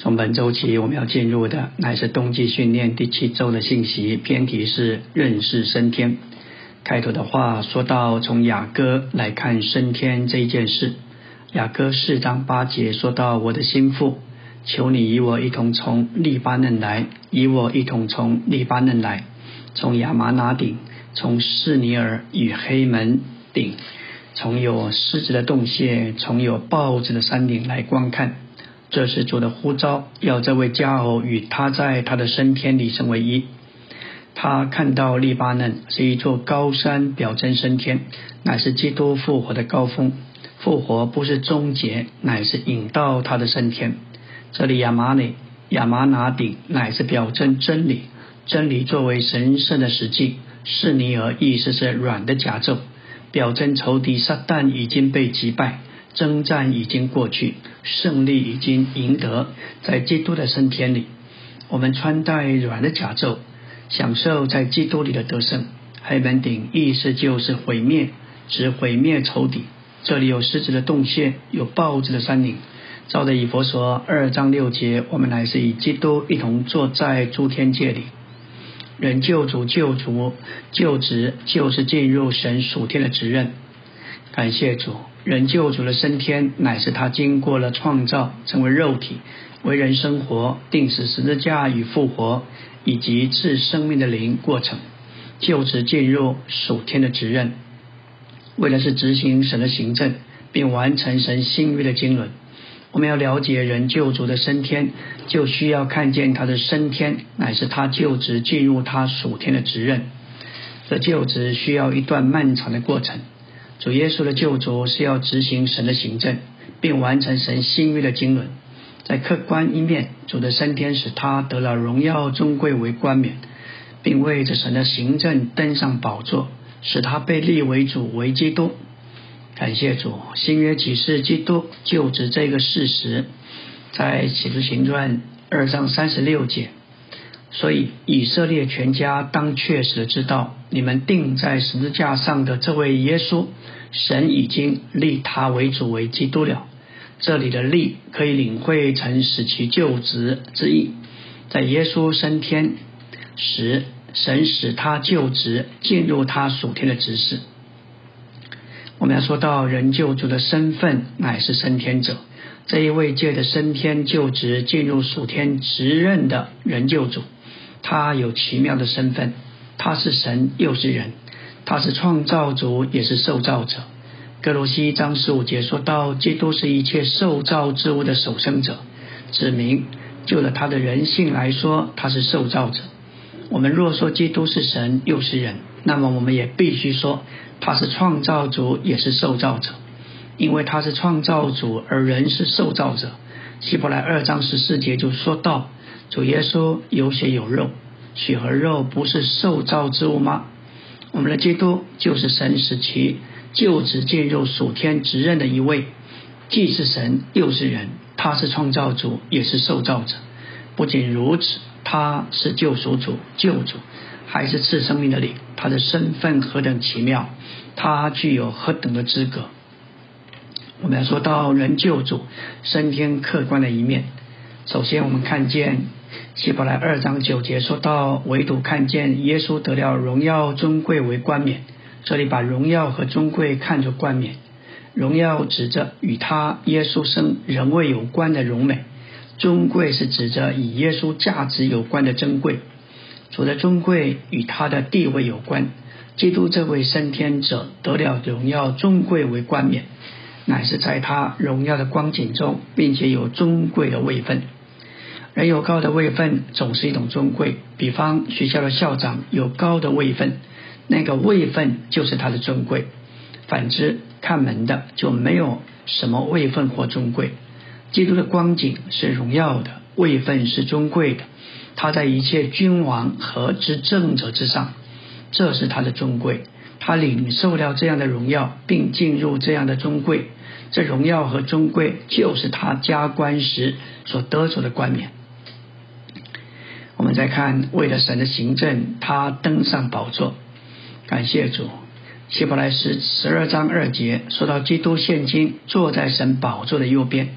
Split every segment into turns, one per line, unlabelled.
从本周起，我们要进入的乃是冬季训练第七周的信息，偏题是认识升天。开头的话说到从雅歌来看升天这一件事，雅歌四章八节说到我的心腹，求你与我一同从利巴嫩来，与我一同从利巴嫩来，从亚麻拿顶，从士尼尔与黑门顶，从有狮子的洞穴，从有豹子的山顶来观看。这是主的呼召，要这位家偶与他在他的升天里成为一。他看到利巴嫩是一座高山，表征升天，乃是基督复活的高峰。复活不是终结，乃是引到他的升天。这里亚麻里亚麻拿顶，乃是表征真理。真理作为神圣的实际，是尼尔意思是软的甲胄，表征仇敌撒旦已经被击败。征战已经过去，胜利已经赢得，在基督的升天里，我们穿戴软的甲胄，享受在基督里的得胜。黑门顶意思就是毁灭，指毁灭仇敌。这里有狮子的洞穴，有豹子的山岭。照着以佛说二章六节，我们乃是与基督一同坐在诸天界里。人救主救主救职，就是进入神属天的职任。感谢主。人救主的升天，乃是他经过了创造，成为肉体，为人生活，定死十字架与复活，以及赐生命的灵过程，就职进入属天的职任，为的是执行神的行政，并完成神新约的经纶。我们要了解人救主的升天，就需要看见他的升天，乃是他就职进入他属天的职任。这就职需要一段漫长的过程。主耶稣的救主是要执行神的行政，并完成神新约的经纶。在客观一面，主的升天使他得了荣耀尊贵为冠冕，并为着神的行政登上宝座，使他被立为主为基督。感谢主，新约启示基督就职这个事实，在启示行传二章三十六节。所以以色列全家当确实知道，你们钉在十字架上的这位耶稣。神已经立他为主为基督了。这里的立可以领会成使其就职之意。在耶稣升天时，神使他就职，进入他属天的职事。我们要说到人救主的身份，乃是升天者。这一位借着升天就职，进入属天职任的人救主，他有奇妙的身份，他是神又是人。他是创造主，也是受造者。格罗西章十五节说到，基督是一切受造之物的守生者，指明就了他的人性来说，他是受造者。我们若说基督是神又是人，那么我们也必须说他是创造主，也是受造者，因为他是创造主，而人是受造者。希伯来二章十四节就说到，主耶稣有血有肉，血和肉不是受造之物吗？我们的基督就是神使其就职进入属天职任的一位，既是神又是人，他是创造主也是受造者。不仅如此，他是救赎主救主，还是赐生命的灵。他的身份何等奇妙，他具有何等的资格。我们要说到人救主升天客观的一面，首先我们看见。希伯来二章九节说到，唯独看见耶稣得了荣耀尊贵为冠冕。这里把荣耀和尊贵看作冠冕，荣耀指着与他耶稣生人位有关的荣美，尊贵是指着与耶稣价值有关的珍贵。主的尊贵与他的地位有关。基督这位升天者得了荣耀尊贵为冠冕，乃是在他荣耀的光景中，并且有尊贵的位分。人有高的位分，总是一种尊贵。比方学校的校长有高的位分，那个位分就是他的尊贵。反之，看门的就没有什么位分或尊贵。基督的光景是荣耀的，位分是尊贵的。他在一切君王和执政者之上，这是他的尊贵。他领受了这样的荣耀，并进入这样的尊贵。这荣耀和尊贵，就是他加官时所得着的冠冕。我们再看，为了神的行政，他登上宝座。感谢主，希伯来十十二章二节说到，基督现今坐在神宝座的右边。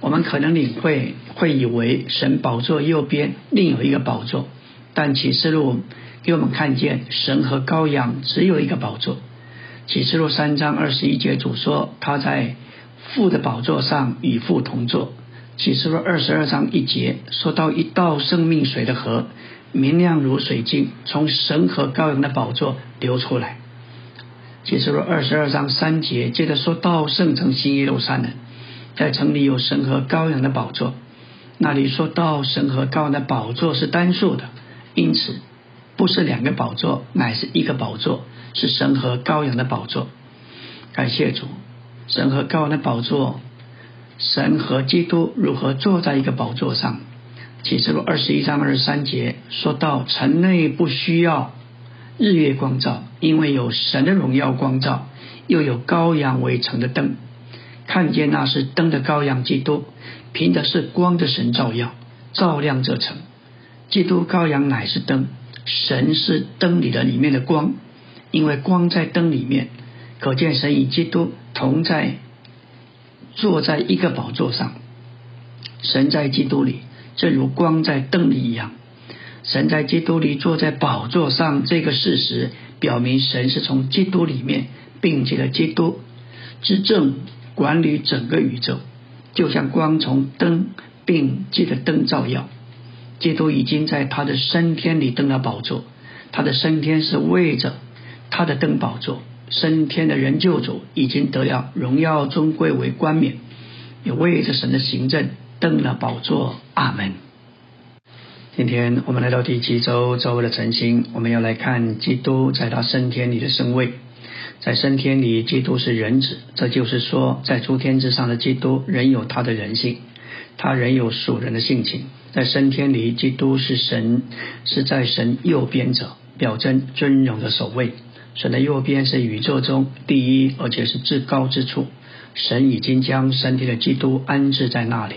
我们可能领会会以为神宝座右边另有一个宝座，但启示录给我们看见神和羔羊只有一个宝座。启示录三章二十一节主说他在父的宝座上与父同坐。启示录二十二章一节说到一道生命水的河，明亮如水晶，从神和羔羊的宝座流出来。启示录二十二章三节接着说到圣城新耶路撒冷。在城里有神和羔羊的宝座，那里说到神和羔羊的宝座是单数的，因此不是两个宝座，乃是一个宝座，是神和羔羊的宝座。感谢主，神和羔羊的宝座，神和基督如何坐在一个宝座上？启示录二十一章二十三节说到城内不需要日月光照，因为有神的荣耀光照，又有羔羊为城的灯。看见那是灯的羔羊基督，凭的是光的神照耀，照亮这城。基督羔羊乃是灯，神是灯里的里面的光，因为光在灯里面，可见神与基督同在，坐在一个宝座上。神在基督里，正如光在灯里一样。神在基督里坐在宝座上，这个事实表明神是从基督里面，并且了基督之正。管理整个宇宙，就像光从灯并借着灯照耀。基督已经在他的升天里登了宝座，他的升天是为着他的登宝座。升天的人救主已经得了荣耀尊贵为冠冕，也为着神的行政登了宝座。阿门。今天我们来到第七周周的晨星，我们要来看基督在他升天里的升位。在升天里，基督是人子，这就是说，在诸天之上的基督仍有他的人性，他仍有属人的性情。在升天里，基督是神，是在神右边者，表征尊荣的守卫。神的右边是宇宙中第一，而且是至高之处。神已经将升天的基督安置在那里，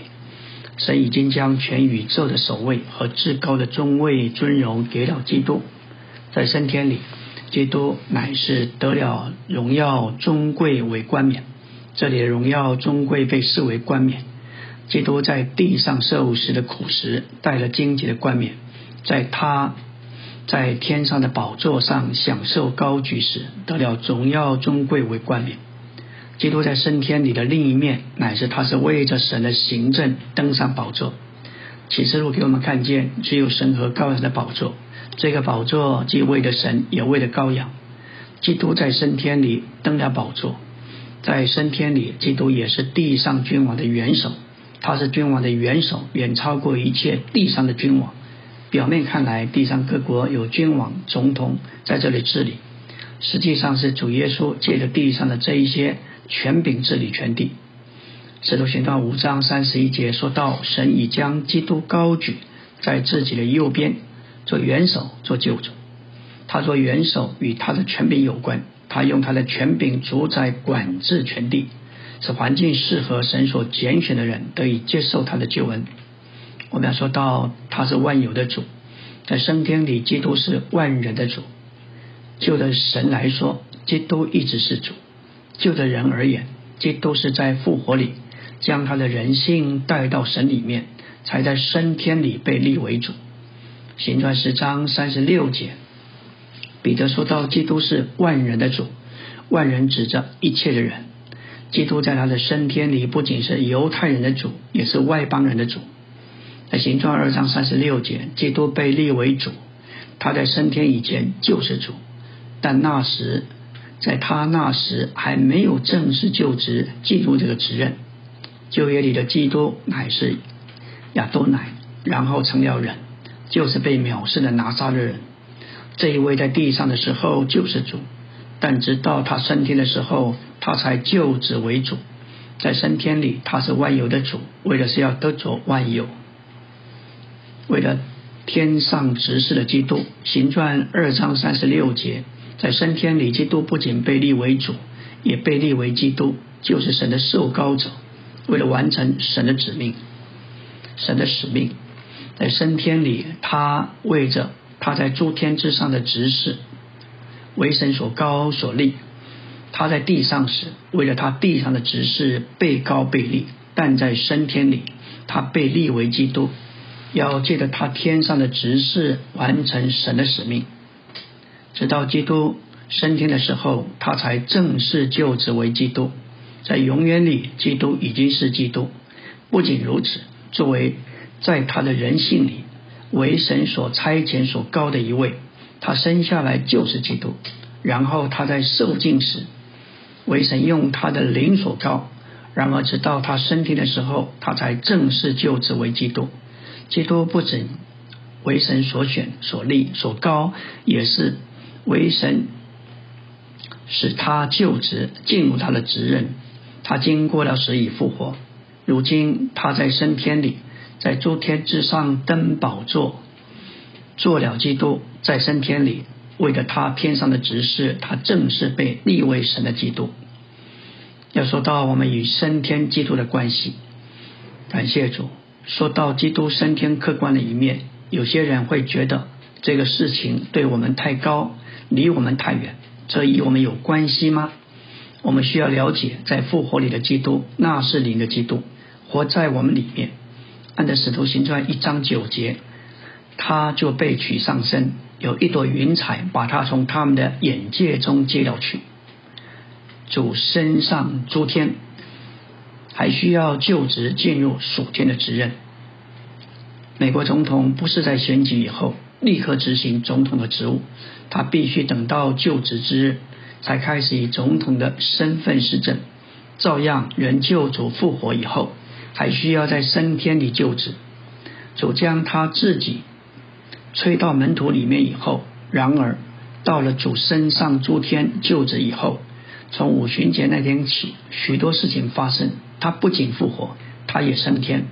神已经将全宇宙的守卫和至高的尊位尊荣给了基督，在升天里。基督乃是得了荣耀尊贵为冠冕，这里的荣耀尊贵被视为冠冕。基督在地上受时的苦时，带了荆棘的冠冕；在他在天上的宝座上享受高举时，得了荣耀尊贵为冠冕。基督在升天里的另一面，乃是他是为着神的行政登上宝座。启示录给我们看见，只有神和羔羊的宝座。这个宝座既为了神，也为了羔羊。基督在升天里登了宝座，在升天里，基督也是地上君王的元首。他是君王的元首，远超过一切地上的君王。表面看来，地上各国有君王、总统在这里治理，实际上是主耶稣借着地上的这一些权柄治理全地。使徒行传五章三十一节说到，神已将基督高举在自己的右边。做元首，做救主。他做元首与他的权柄有关。他用他的权柄主宰管制全地，使环境适合神所拣选的人得以接受他的救恩。我们要说到他是万有的主，在升天里，基督是万人的主。就的神来说，基督一直是主；就的人而言，基督是在复活里将他的人性带到神里面，才在升天里被立为主。行传十章三十六节，彼得说到：“基督是万人的主，万人指着一切的人。基督在他的升天里，不仅是犹太人的主，也是外邦人的主。”在行传二章三十六节，基督被立为主，他在升天以前就是主，但那时在他那时还没有正式就职进入这个职任。旧约里的基督乃是亚多乃，然后成了人。就是被藐视的拿撒勒人，这一位在地上的时候就是主，但直到他升天的时候，他才就职为主。在升天里，他是万有的主，为的是要得着万有。为了天上执事的基督，行传二章三十六节，在升天里，基督不仅被立为主，也被立为基督，就是神的受高者，为了完成神的指命，神的使命。在升天里，他为着他在诸天之上的执事，为神所高所立；他在地上时，为了他地上的执事被高被立，但在升天里，他被立为基督，要借着他天上的执事完成神的使命。直到基督升天的时候，他才正式就职为基督。在永远里，基督已经是基督。不仅如此，作为在他的人性里为神所差遣所高的一位，他生下来就是基督。然后他在受尽时，为神用他的灵所高。然而，直到他升天的时候，他才正式就职为基督。基督不仅为神所选、所立、所高，也是为神使他就职进入他的职任。他经过了死已复活，如今他在升天里，在诸天之上登宝座，做了基督，在升天里为了他天上的执事，他正是被立为神的基督。要说到我们与升天基督的关系，感谢主。说到基督升天客观的一面，有些人会觉得这个事情对我们太高，离我们太远，这与我们有关系吗？我们需要了解，在复活里的基督，那是灵的基督，活在我们里面。按照使徒行传一章九节，他就被取上身，有一朵云彩把他从他们的眼界中接了去。主身上诸天，还需要就职进入属天的职任。美国总统不是在选举以后立刻执行总统的职务，他必须等到就职之日才开始以总统的身份施政。照样，人救主复活以后，还需要在升天里就职。主将他自己吹到门徒里面以后，然而到了主身上诸天就职以后。从五旬节那天起，许多事情发生。他不仅复活，他也升天。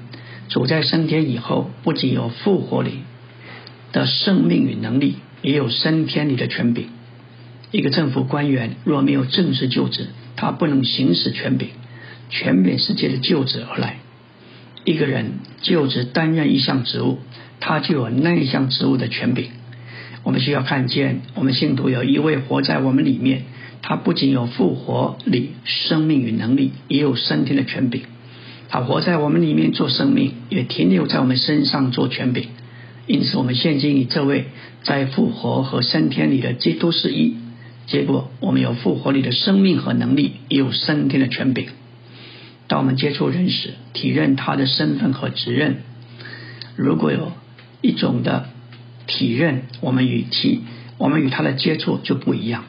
主在升天以后，不仅有复活里的生命与能力，也有升天里的权柄。一个政府官员若没有正式就职，他不能行使权柄。权柄是借着就职而来。一个人就职担任一项职务，他就有那一项职务的权柄。我们需要看见，我们信徒有一位活在我们里面。他不仅有复活力、生命与能力，也有升天的权柄。他活在我们里面做生命，也停留在我们身上做权柄。因此，我们现今与这位在复活和升天里的基督是一。结果，我们有复活里的生命和能力，也有升天的权柄。当我们接触人时，体认他的身份和职任。如果有一种的体认，我们与其我们与他的接触就不一样。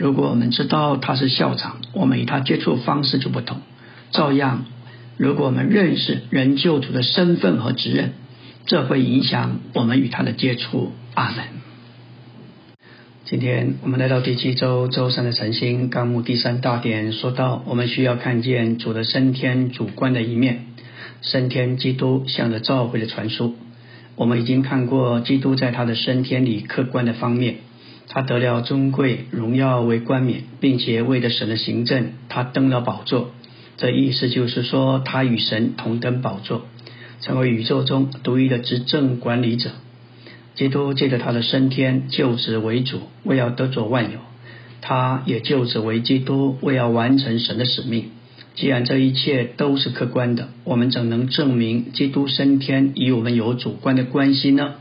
如果我们知道他是校长，我们与他接触方式就不同。照样，如果我们认识人救主的身份和职任，这会影响我们与他的接触。阿门。今天我们来到第七周周三的晨星纲目第三大点，说到我们需要看见主的升天主观的一面，升天基督向着教会的传输。我们已经看过基督在他的升天里客观的方面。他得了尊贵荣耀为冠冕，并且为了神的行政，他登了宝座。这意思就是说，他与神同登宝座，成为宇宙中独一的执政管理者。基督借着他的升天，就职为主，为要得着万有；他也就职为基督，为要完成神的使命。既然这一切都是客观的，我们怎能证明基督升天与我们有主观的关系呢？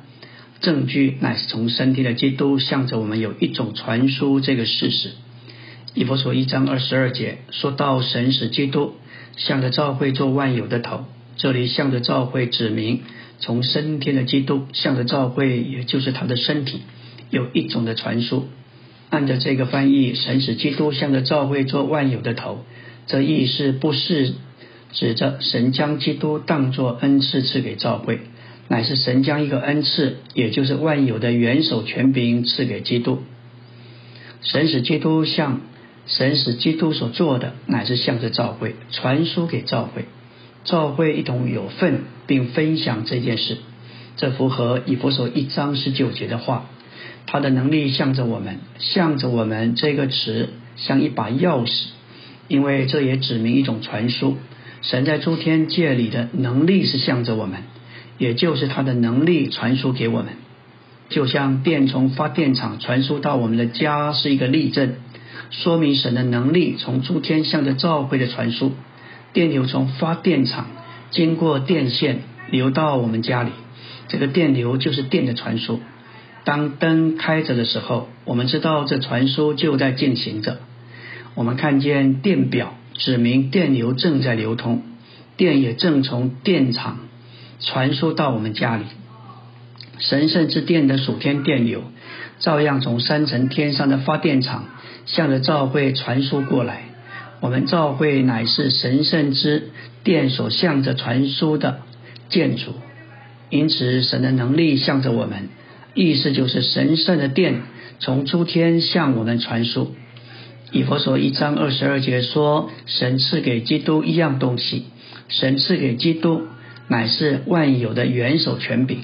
证据乃是从身体的基督向着我们有一种传输这个事实。以佛所一章二十二节说到神使基督向着教会做万有的头，这里向着教会指明从升天的基督向着教会，也就是他的身体有一种的传输。按照这个翻译，神使基督向着教会做万有的头，这意思不是指着神将基督当作恩赐赐给教会。乃是神将一个恩赐，也就是万有的元首权柄赐给基督。神使基督向神使基督所做的，乃是向着教会传输给教会，教会一同有份，并分享这件事。这符合以弗所一章十九节的话。他的能力向着我们，向着我们这个词像一把钥匙，因为这也指明一种传输。神在诸天界里的能力是向着我们。也就是他的能力传输给我们，就像电从发电厂传输到我们的家是一个例证，说明神的能力从诸天向着召会的传输。电流从发电厂经过电线流到我们家里，这个电流就是电的传输。当灯开着的时候，我们知道这传输就在进行着。我们看见电表指明电流正在流通，电也正从电厂传输到我们家里。神圣之殿的属天电流，照样从三层天上的发电厂向着教会传输过来。我们教会乃是神圣之殿所向着传输的建筑，因此神的能力向着我们，意思就是神圣的电从诸天向我们传输。以佛所一章二十二节说，神赐给基督一样东西，神赐给基督乃是万有的元首权柄。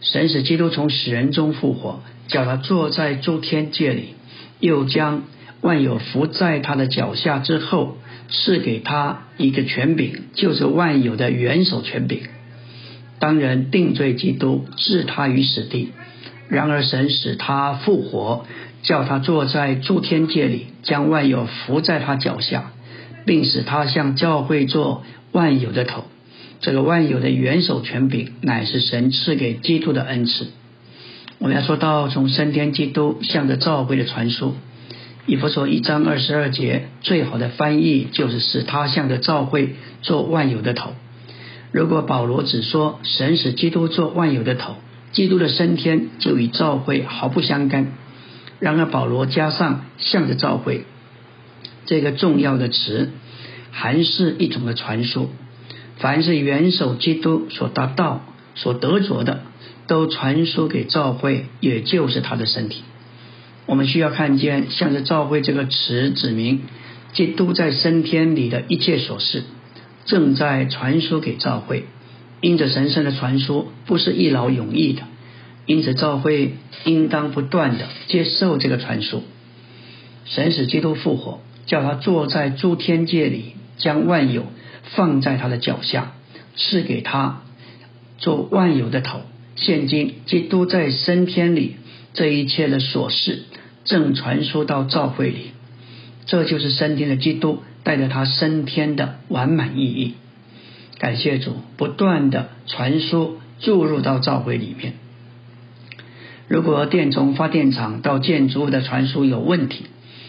神使基督从死人中复活，叫他坐在诸天界里，又将万有伏在他的脚下之后，赐给他一个权柄，就是万有的元首权柄。当人定罪基督，置他于死地。然而神使他复活，叫他坐在诸天界里，将万有伏在他脚下，并使他向教会做万有的头。这个万有的元首权柄，乃是神赐给基督的恩赐。我们要说到从升天基督向着教会的传输，以弗所一章二十二节，最好的翻译就是使他向着教会做万有的头。如果保罗只说神使基督做万有的头，基督的升天就与教会毫不相干。然而保罗加上向着教会这个重要的词，还是一种的传说。凡是元首基督所达到、所得着的，都传输给教会，也就是他的身体。我们需要看见，向着教会这个词，指明基督在升天里的一切所事，正在传输给教会。因着神圣的传输不是一劳永逸的，因此教会应当不断的接受这个传输。神使基督复活，叫他坐在诸天界里，将万有。放在他的脚下，赐给他做万有的头。现今基督在升天里，这一切的琐事正传输到教会里。这就是升天的基督带着他升天的完满意义。感谢主，不断的传输注入到教会里面。如果电从发电厂到建筑物的传输有问题，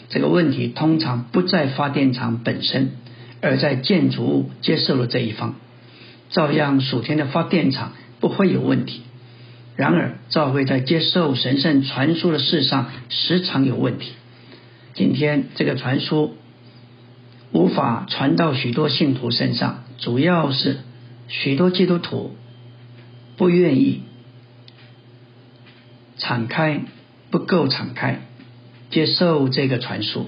这个问题通常不在发电厂本身。而在建筑物接受了这一方，照样属天的发电厂不会有问题。然而，教会在接受神圣传输的事上时常有问题。今天这个传输无法传到许多信徒身上，主要是许多基督徒不愿意敞开，不够敞开接受这个传输。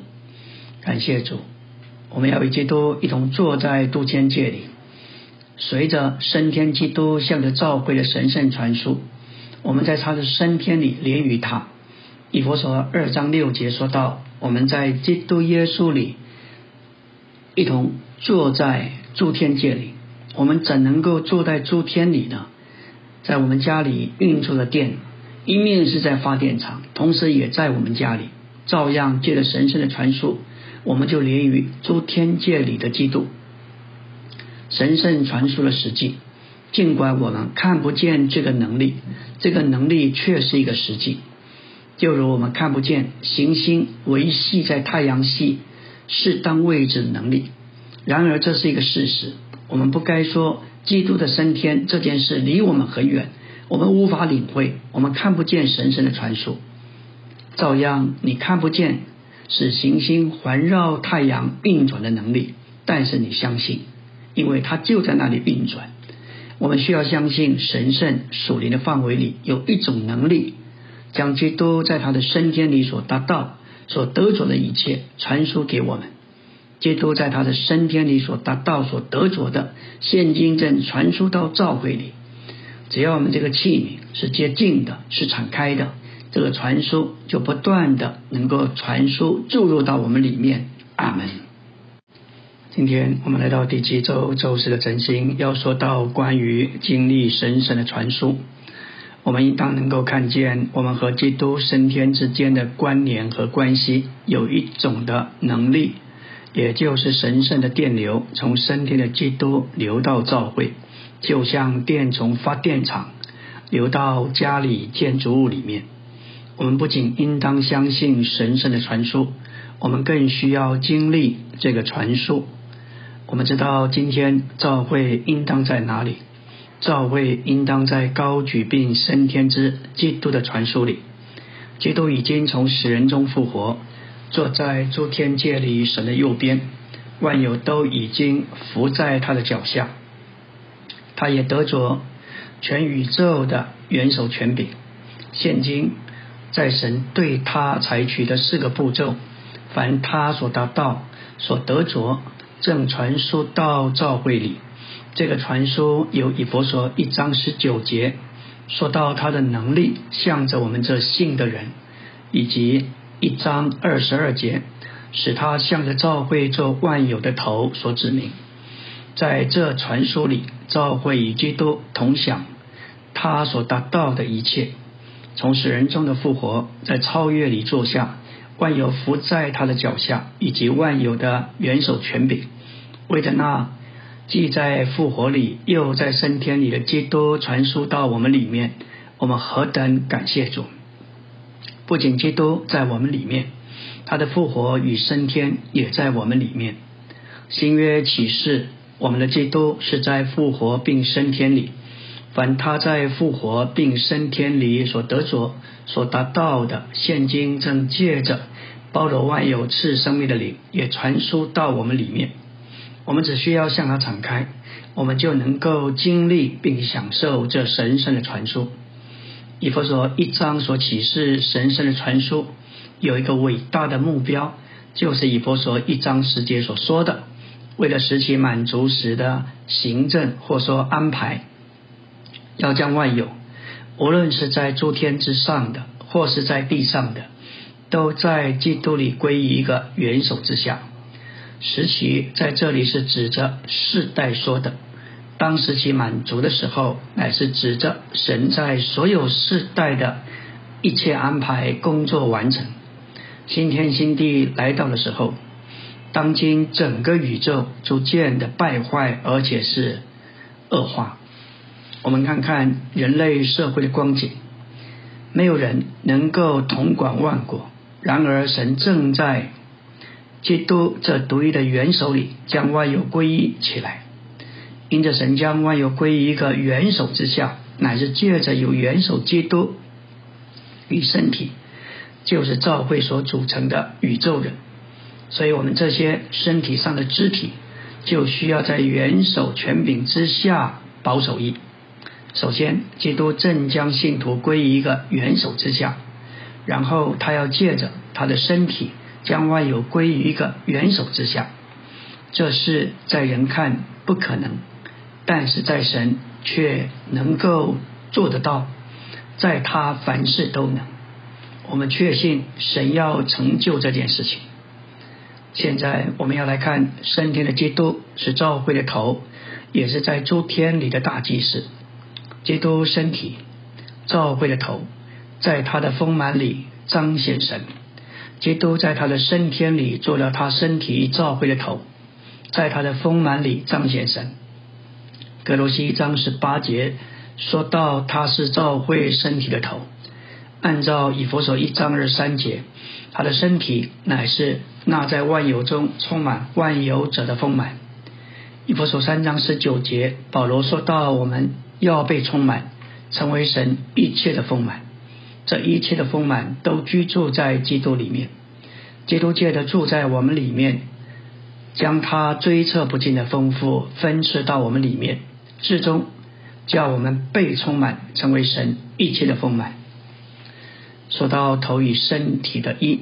感谢主。我们要与基督一同坐在都天界里，随着升天基督向着教会的神圣传输，我们在他的升天里连于他。以佛所二章六节说到，我们在基督耶稣里一同坐在诸天界里。我们怎能够坐在诸天里呢？在我们家里运作的电，一面是在发电厂，同时也在我们家里，照样借着神圣的传输。我们就连于诸天界里的基督，神圣传输的实际。尽管我们看不见这个能力，这个能力却是一个实际。就如我们看不见行星维系在太阳系适当位置的能力，然而这是一个事实。我们不该说基督的升天这件事离我们很远，我们无法领会，我们看不见神圣的传输。照样，你看不见。使行星环绕太阳运转的能力，但是你相信，因为它就在那里运转。我们需要相信神圣属灵的范围里有一种能力，将基督在他的升天里所达到、所得着的一切传输给我们。基督在他的升天里所达到、所得着的，现今正传输到教会里。只要我们这个器皿是接近的，是敞开的。这个传输就不断的能够传输注入到我们里面。阿门。今天我们来到第七周周四的晨星，要说到关于经历神圣的传输，我们应当能够看见我们和基督升天之间的关联和关系，有一种的能力，也就是神圣的电流从升天的基督流到教会，就像电从发电厂流到家里建筑物里面。我们不仅应当相信神圣的传输，我们更需要经历这个传输。我们知道今天教会应当在哪里？教会应当在高举并升天之基督的传输里。基督已经从死人中复活。坐在诸天界里神的右边，万有都已经伏在他的脚下。他也得着全宇宙的元首权柄。现今在神对他采取的四个步骤，凡他所达到、所得着，正传输到教会里。这个传输有以佛所一章十九节说到他的能力，向着我们这信的人，以及。一章二十二节，使他向着教会做万有的头所指明。在这传说里，教会与基督同享他所达到的一切。从死人中的复活，在超越里坐下，万有伏在他的脚下，以及万有的元首权柄。为着那既在复活里，又在升天里的基督传输到我们里面，我们何等感谢主！不仅基督在我们里面，他的复活与升天也在我们里面。新约启示，我们的基督是在复活并升天里。凡他在复活并升天里所得着、所达到的，现今正借着包罗万有赐生命的灵，也传输到我们里面。我们只需要向他敞开，我们就能够经历并享受这神圣的传输。以佛所一章所启示神圣的传说，有一个伟大的目标，就是以佛所一章十节所说的，为了使其满足时的行政或说安排，要将万有，无论是在诸天之上的，或是在地上的，都在基督里归于一个元首之下。时期在这里是指着世代说的。当时其满足的时候，乃是指着神在所有世代的一切安排工作完成，新天新地来到的时候，当今整个宇宙逐渐的败坏，而且是恶化。我们看看人类社会的光景，没有人能够统管万国，然而神正在基督这独一的元首里，将万有归一起来。因着神将万有归于一个元首之下，乃是借着有元首基督与身体，就是教会所组成的宇宙人。所以，我们这些身体上的肢体，就需要在元首权柄之下保守一。首先，基督正将信徒归于一个元首之下，然后他要借着他的身体将万有归于一个元首之下。这是在人看不可能。但是在神却能够做得到，在他凡事都能。我们确信神要成就这件事情。现在我们要来看升天的基督是教会的头，也是在诸天里的大祭司。基督身体，教会的头，在他的丰满里彰显神。基督在他的升天里做了他身体教会的头，在他的丰满里彰显神。格罗西一章十八节说到他是教会身体的头，按照以佛所一章二三节，他的身体乃是那在万有中充满万有者的丰满。以佛所三章十九节，保罗说到我们要被充满，成为神一切的丰满，这一切的丰满都居住在基督里面，基督界的住在我们里面，将他追测不尽的丰富分赐到我们里面。至终叫我们被充满，成为神一切的丰满。说到头与身体的一，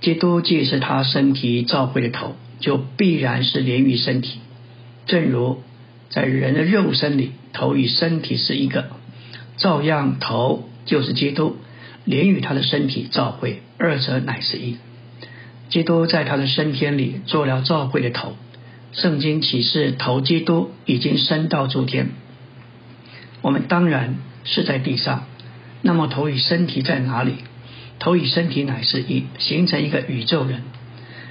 基督既是他身体召会的头，就必然是连于身体。正如在人的肉身里，头与身体是一个，照样头就是基督，连与他的身体照会，二者乃是一。基督在他的升天里做了照会的头。圣经启示头基督已经升到诸天，我们当然是在地上。那么头与身体在哪里？头与身体乃是一，形成一个宇宙人。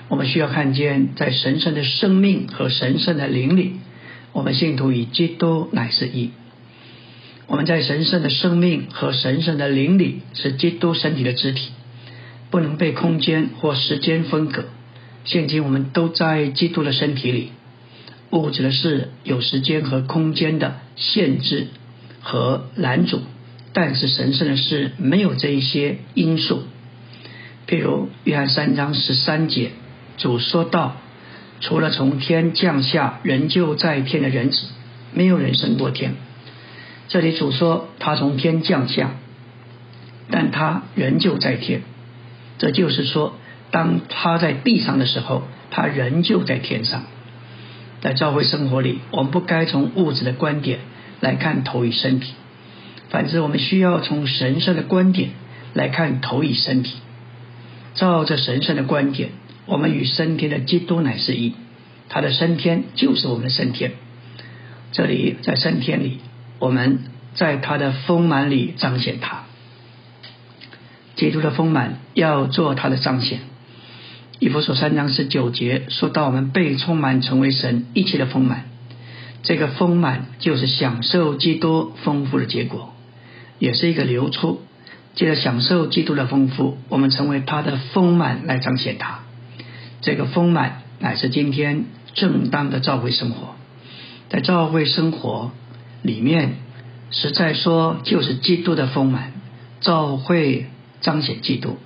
我们需要看见，在神圣的生命和神圣的灵里，我们信徒与基督乃是一。我们在神圣的生命和神圣的灵里是基督身体的肢体，不能被空间或时间分隔。现今我们都在基督的身体里。物质的事有时间和空间的限制和拦阻，但是神圣的事没有这一些因素。譬如约翰三章十三节，主说道：“除了从天降下仍旧在天的人子，没有人升过天。”这里主说他从天降下，但他仍旧在天。这就是说，当他在地上的时候，他仍旧在天上。在教会生活里，我们不该从物质的观点来看头与身体，反之，我们需要从神圣的观点来看头与身体。照着神圣的观点，我们与升天的基督乃是一，他的升天就是我们的升天。这里在升天里，我们在他的丰满里彰显他。基督的丰满要做他的彰显。以弗所三章十九节说到，我们被充满，成为神一切的丰满。这个丰满就是享受基督丰富的结果，也是一个流出。借着享受基督的丰富，我们成为他的丰满来彰显他。这个丰满乃是今天正当的教会生活。在教会生活里面，实在说就是基督的丰满，教会彰显基督。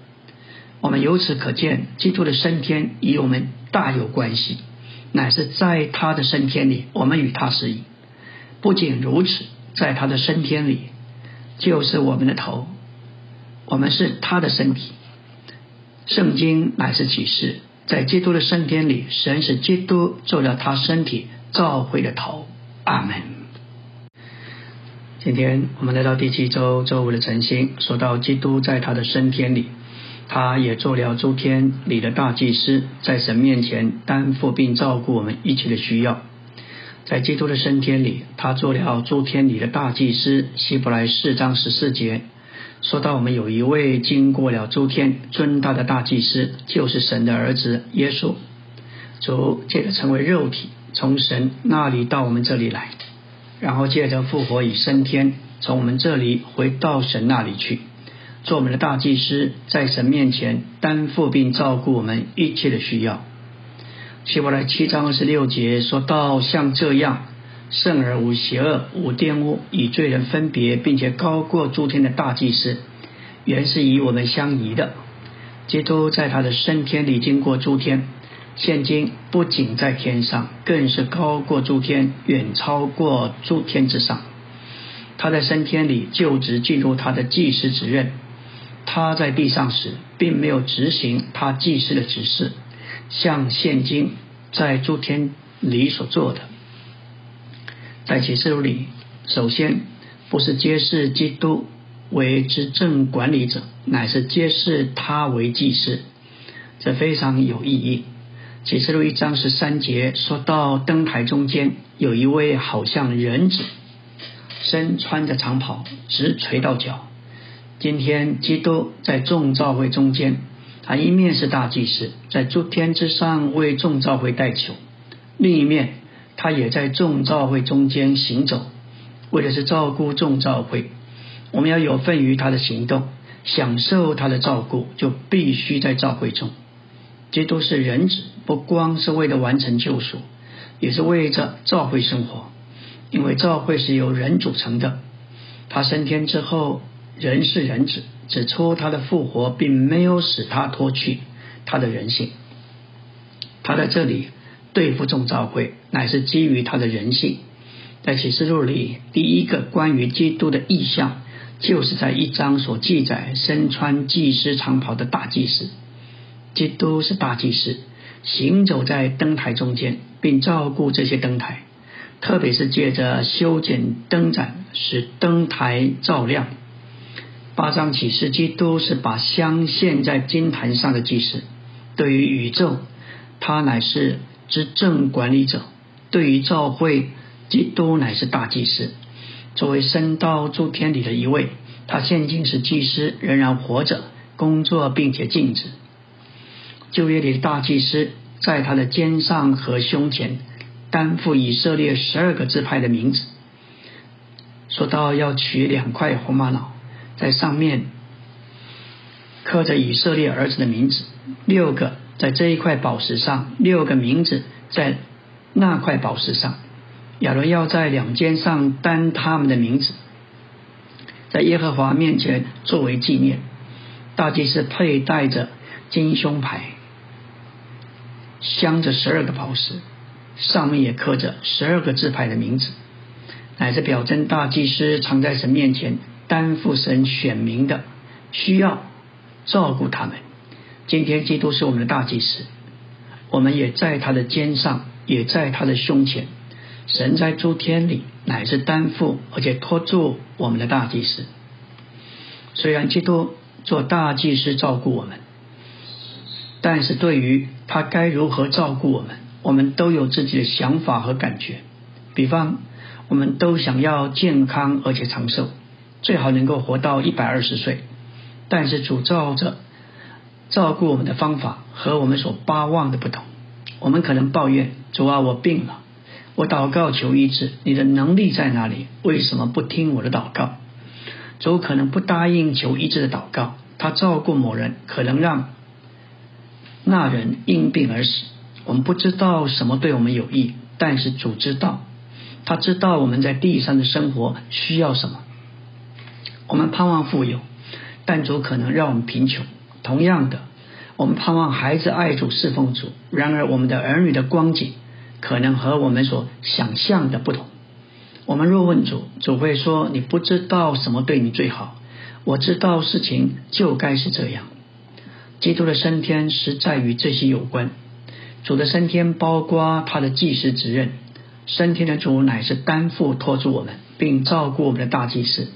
我们由此可见，基督的升天与我们大有关系，乃是在他的升天里，我们与他是一。不仅如此，在他的升天里，就是我们的头，我们是他的身体。圣经乃是启示，在基督的升天里，神使基督做了他身体召会的头。阿门。今天我们来到第七周周五的晨星，说到基督在他的升天里。他也做了诸天里的大祭司，在神面前担负并照顾我们一切的需要。在基督的升天里，他做了诸天里的大祭司。希伯来四章十四节说到，我们有一位经过了诸天尊大的大祭司，就是神的儿子耶稣。主借着成为肉体，从神那里到我们这里来，然后借着复活与升天，从我们这里回到神那里去。做我们的大祭司，在神面前担负并照顾我们一切的需要。希伯来七章二十六节说到，像这样圣而无邪恶、无玷污、与罪人分别，并且高过诸天的大祭司，原是与我们相宜的。基督在他的升天里经过诸天，现今不仅在天上，更是高过诸天，远超过诸天之上。他在升天里就职进入他的祭司职任。他在地上时，并没有执行他祭司的指示，像现今在诸天里所做的。在启示录里，首先不是揭示基督为执政管理者，乃是揭示他为祭司，这非常有意义。启示录一章十三节说到灯台中间有一位好像人子，身穿着长袍，直垂到脚。今天基督在众召会中间，他一面是大祭司，在诸天之上为众召会代求；另一面，他也在众召会中间行走，为的是照顾众召会。我们要有份于他的行动，享受他的照顾，就必须在召会中。基督是人子，不光是为了完成救赎，也是为着召会生活，因为召会是由人组成的。他升天之后。人是人子，指出他的复活并没有使他脱去他的人性。他在这里对付众召会，乃是基于他的人性。在启示录里，第一个关于基督的意象，就是在一章所记载身穿祭司长袍的大祭司。基督是大祭司，行走在灯台中间，并照顾这些灯台，特别是借着修剪灯盏，使灯台照亮。八章启示，基督是把香献在金坛上的祭司。对于宇宙，他乃是执政管理者；对于教会，基督乃是大祭司。作为升到诸天里的一位，他现今是祭司，仍然活着，工作并且静止。旧约里的大祭司在他的肩上和胸前担负以色列十二个支派的名字。说到要取两块红玛瑙，在上面刻着以色列儿子的名字，六个在这一块宝石上，六个名字在那块宝石上。亚伦要在两肩上担他们的名字，在耶和华面前作为纪念。大祭司佩戴着金胸牌，镶着十二个宝石，上面也刻着十二个字牌的名字，乃是表征大祭司常在神面前担负神选民的需要，照顾他们。今天基督是我们的大祭司，我们也在他的肩上，也在他的胸前。神在诸天里乃是担负而且托住我们的大祭司。虽然基督做大祭司照顾我们，但是对于他该如何照顾我们，我们都有自己的想法和感觉。比方，我们都想要健康而且长寿，最好能够活到一百二十岁。但是主照着照顾我们的方法和我们所巴望的不同。我们可能抱怨主啊，我病了。我祷告求医治，你的能力在哪里？为什么不听我的祷告？主可能不答应求医治的祷告，他照顾某人，可能让那人因病而死。我们不知道什么对我们有益，但是主知道，他知道我们在地上的生活需要什么。我们盼望富有，但主可能让我们贫穷。同样的，我们盼望孩子爱主侍奉主，然而我们的儿女的光景。可能和我们所想象的不同。我们若问主，主会说：“你不知道什么对你最好。”我知道事情就该是这样。基督的升天实在与这些有关。主的升天包括他的祭司职任。升天的主乃是担负托住我们，并照顾我们的大祭司。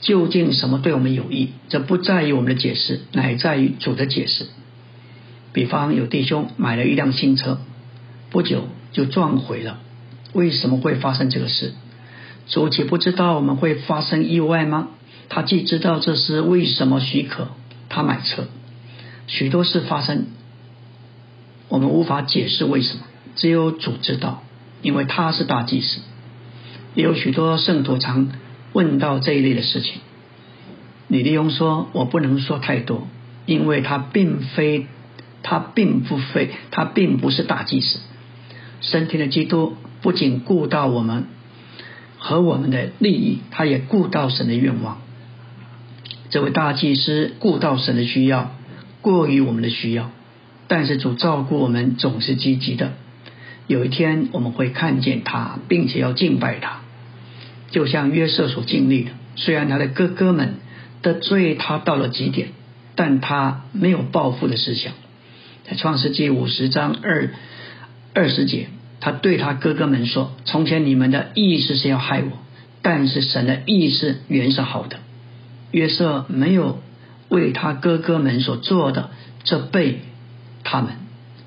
究竟什么对我们有益？这不在于我们的解释，乃在于主的解释。比方有弟兄买了一辆新车，不久。就撞毁了，为什么会发生这个事？主岂不知道我们会发生意外吗？他既知道这是为什么许可他买车，许多事发生，我们无法解释为什么，只有主知道，因为他是大祭司。也有许多圣徒常问到这一类的事情。李立庸说：“我不能说太多，因为他并非，他并不非，他并不是大祭司。”升天的基督不仅顾到我们和我们的利益，他也顾到神的愿望。这位大祭司顾到神的需要，过于我们的需要。但是主照顾我们总是积极的。有一天我们会看见他，并且要敬拜他，就像约瑟所经历的。虽然他的哥哥们得罪他到了极点，但他没有报复的思想。在创世纪五十章二。二十节，他对他哥哥们说：“从前你们的意思是要害我，但是神的意思原是好的。”约瑟没有为他哥哥们所做的这被他们，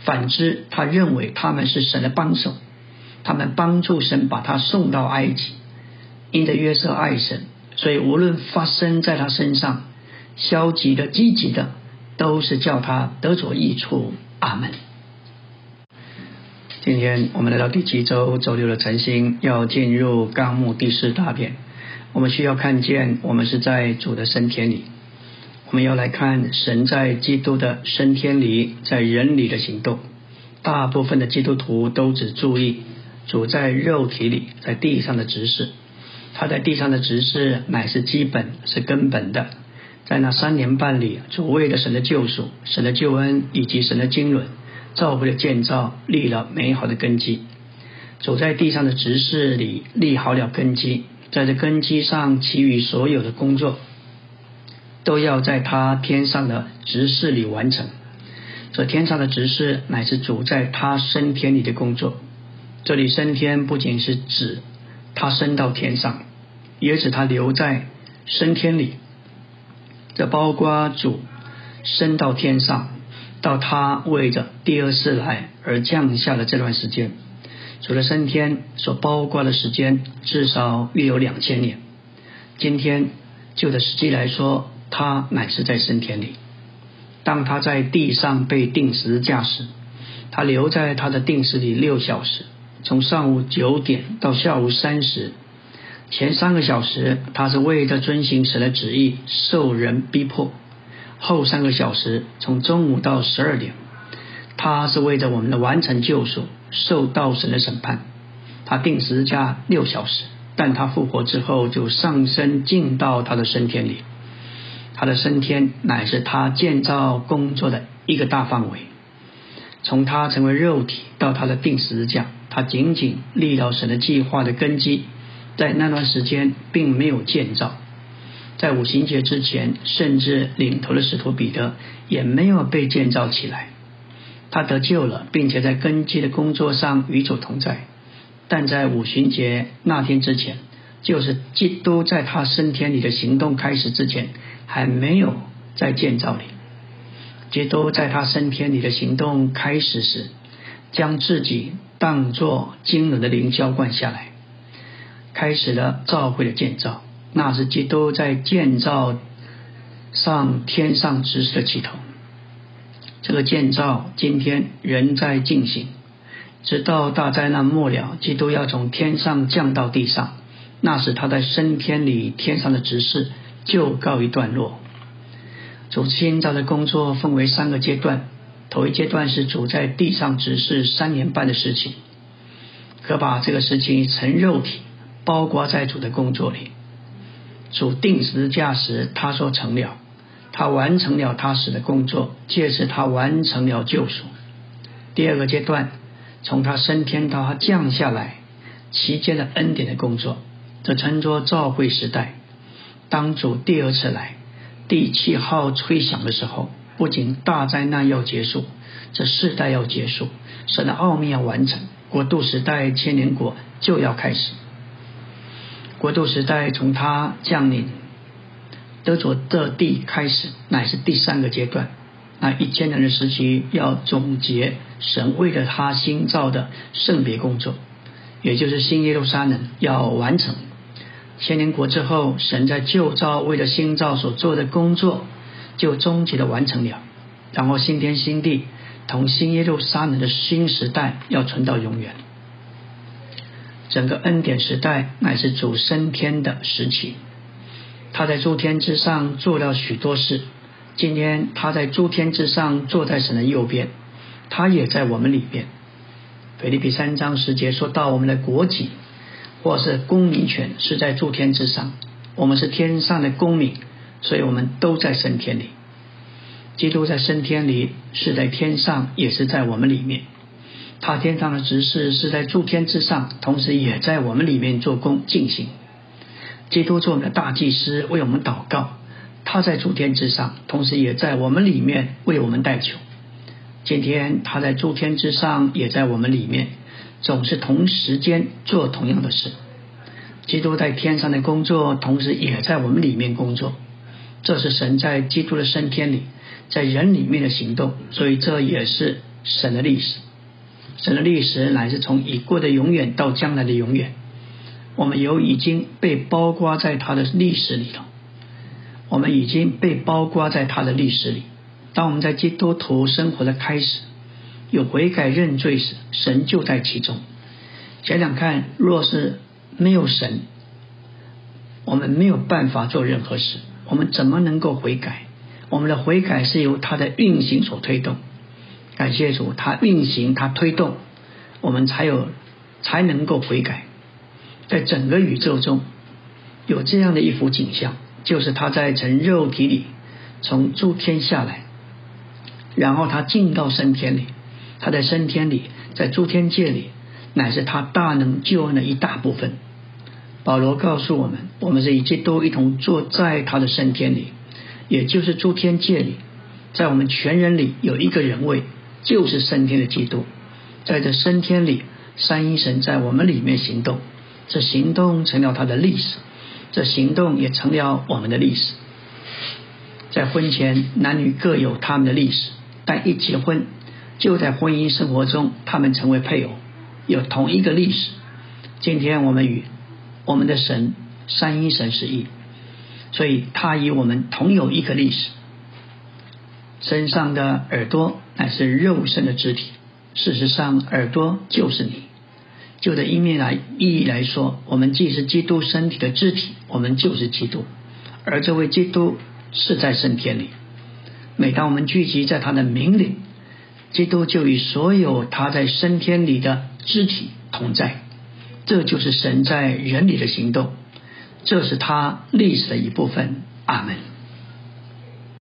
反之，他认为他们是神的帮手，他们帮助神把他送到埃及。因着约瑟爱神，所以无论发生在他身上，消极的、积极的，都是叫他得着益处。阿门。今天我们来到第七周周六的晨星，要进入纲目第四大篇。我们需要看见，我们是在主的升天里。我们要来看神在基督的升天里，在人里的行动。大部分的基督徒都只注意主在肉体里，在地上的执事。他在地上的执事乃是基本，是根本的。在那三年半里，主为了神的救赎、神的救恩以及神的经纶。造会的建造立了美好的根基，走在地上的执事里立好了根基，在这根基上，其余所有的工作都要在他天上的执事里完成。这天上的执事乃是主在他升天里的工作。这里升天不仅是指他升到天上，也指他留在升天里。这包括主升到天上。到他为着第二次来而降下的这段时间，除了升天所包括的时间，至少约有两千年。今天就的实际来说，他乃是在升天里。当他在地上被定时驾驶，他留在他的定时里六小时，从上午九点到下午三时。前三个小时，他是为着遵行神的旨意受人逼迫；后三个小时，从中午到十二点，他是为着我们的完成救赎受到神的审判。他定时加六小时，但他复活之后就上升进到他的升天里。他的升天乃是他建造工作的一个大范围。从他成为肉体到他的定时价，他仅仅立了神的计划的根基。在那段时间，并没有建造。在五行节之前，甚至领头的使徒彼得也没有被建造起来。他得救了，并且在根基的工作上与主同在。但在五旬节那天之前，就是基督在他升天里的行动开始之前，还没有在建造里。基督在他升天里的行动开始时，将自己当作惊人的灵浇灌下来。开始了教会的建造，那是基督在建造上天上知识的起头。这个建造今天仍在进行，直到大灾难末了，基督要从天上降到地上，那时他在升天里天上的执事就告一段落。主建造的工作分为三个阶段，头一阶段是主在地上执事三年半的事情，可把这个事情成肉体。包括在主的工作里，主定时驾时，他说成了，他完成了他使的工作，借此他完成了救赎。第二个阶段，从他升天到他降下来期间的恩典的工作，这称作召会时代。当主第二次来，第七号吹响的时候，不仅大灾难要结束，这世代要结束，神的奥秘要完成，国度时代千年国就要开始。国度时代从他降临得着的地开始，乃是第三个阶段。那一千年的时期要总结神为了他新造的圣别工作，也就是新耶路撒冷要完成。千年国之后，神在旧造为了新造所做的工作就终极的完成了。然后新天新地同新耶路撒冷的新时代要存到永远。整个恩典时代乃是主升天的时期，他在诸天之上做了许多事。今天他在诸天之上坐在神的右边，他也在我们里边。腓立比三章十节说到，我们的国籍或是公民权是在诸天之上，我们是天上的公民，所以我们都在升天里。基督在升天里是在天上，也是在我们里面。他天上的执事是在诸天之上，同时也在我们里面做工进行。基督做我们的大祭司，为我们祷告。他在诸天之上，同时也在我们里面为我们代求。今天他在诸天之上，也在我们里面，总是同时间做同样的事。基督在天上的工作，同时也在我们里面工作。这是神在基督的升天里，在人里面的行动，所以这也是神的历史。神的历史乃是从已过的永远到将来的永远，我们有已经被包括在他的历史里头，我们已经被包括在他的历史里。当我们在基督徒生活的开始，有悔改认罪时，神就在其中。想想看，若是没有神，我们没有办法做任何事，我们怎么能够悔改？我们的悔改是由他的运行所推动。感谢主，它运行，它推动，我们才有才能够悔改。在整个宇宙中有这样的一幅景象，就是他在成肉体里从诸天下来，然后他进到升天里，他在升天里，在诸天界里，乃是他大能救恩的一大部分。保罗告诉我们，我们是一切都一同坐在他的圣天里，也就是诸天界里，在我们全人里有一个人位。就是升天的基督，在这升天里，三一神在我们里面行动，这行动成了他的历史，这行动也成了我们的历史。在婚前，男女各有他们的历史，但一结婚，就在婚姻生活中，他们成为配偶，有同一个历史。今天我们与我们的神三一神是一，所以他与我们同有一个历史。身上的耳朵乃是肉身的肢体。事实上，耳朵就是你。就的一面来意义来说，我们既是基督身体的肢体，我们就是基督。而这位基督是在圣天里。每当我们聚集在他的名里，基督就与所有他在升天里的肢体同在。这就是神在人里的行动，这是他历史的一部分。阿门。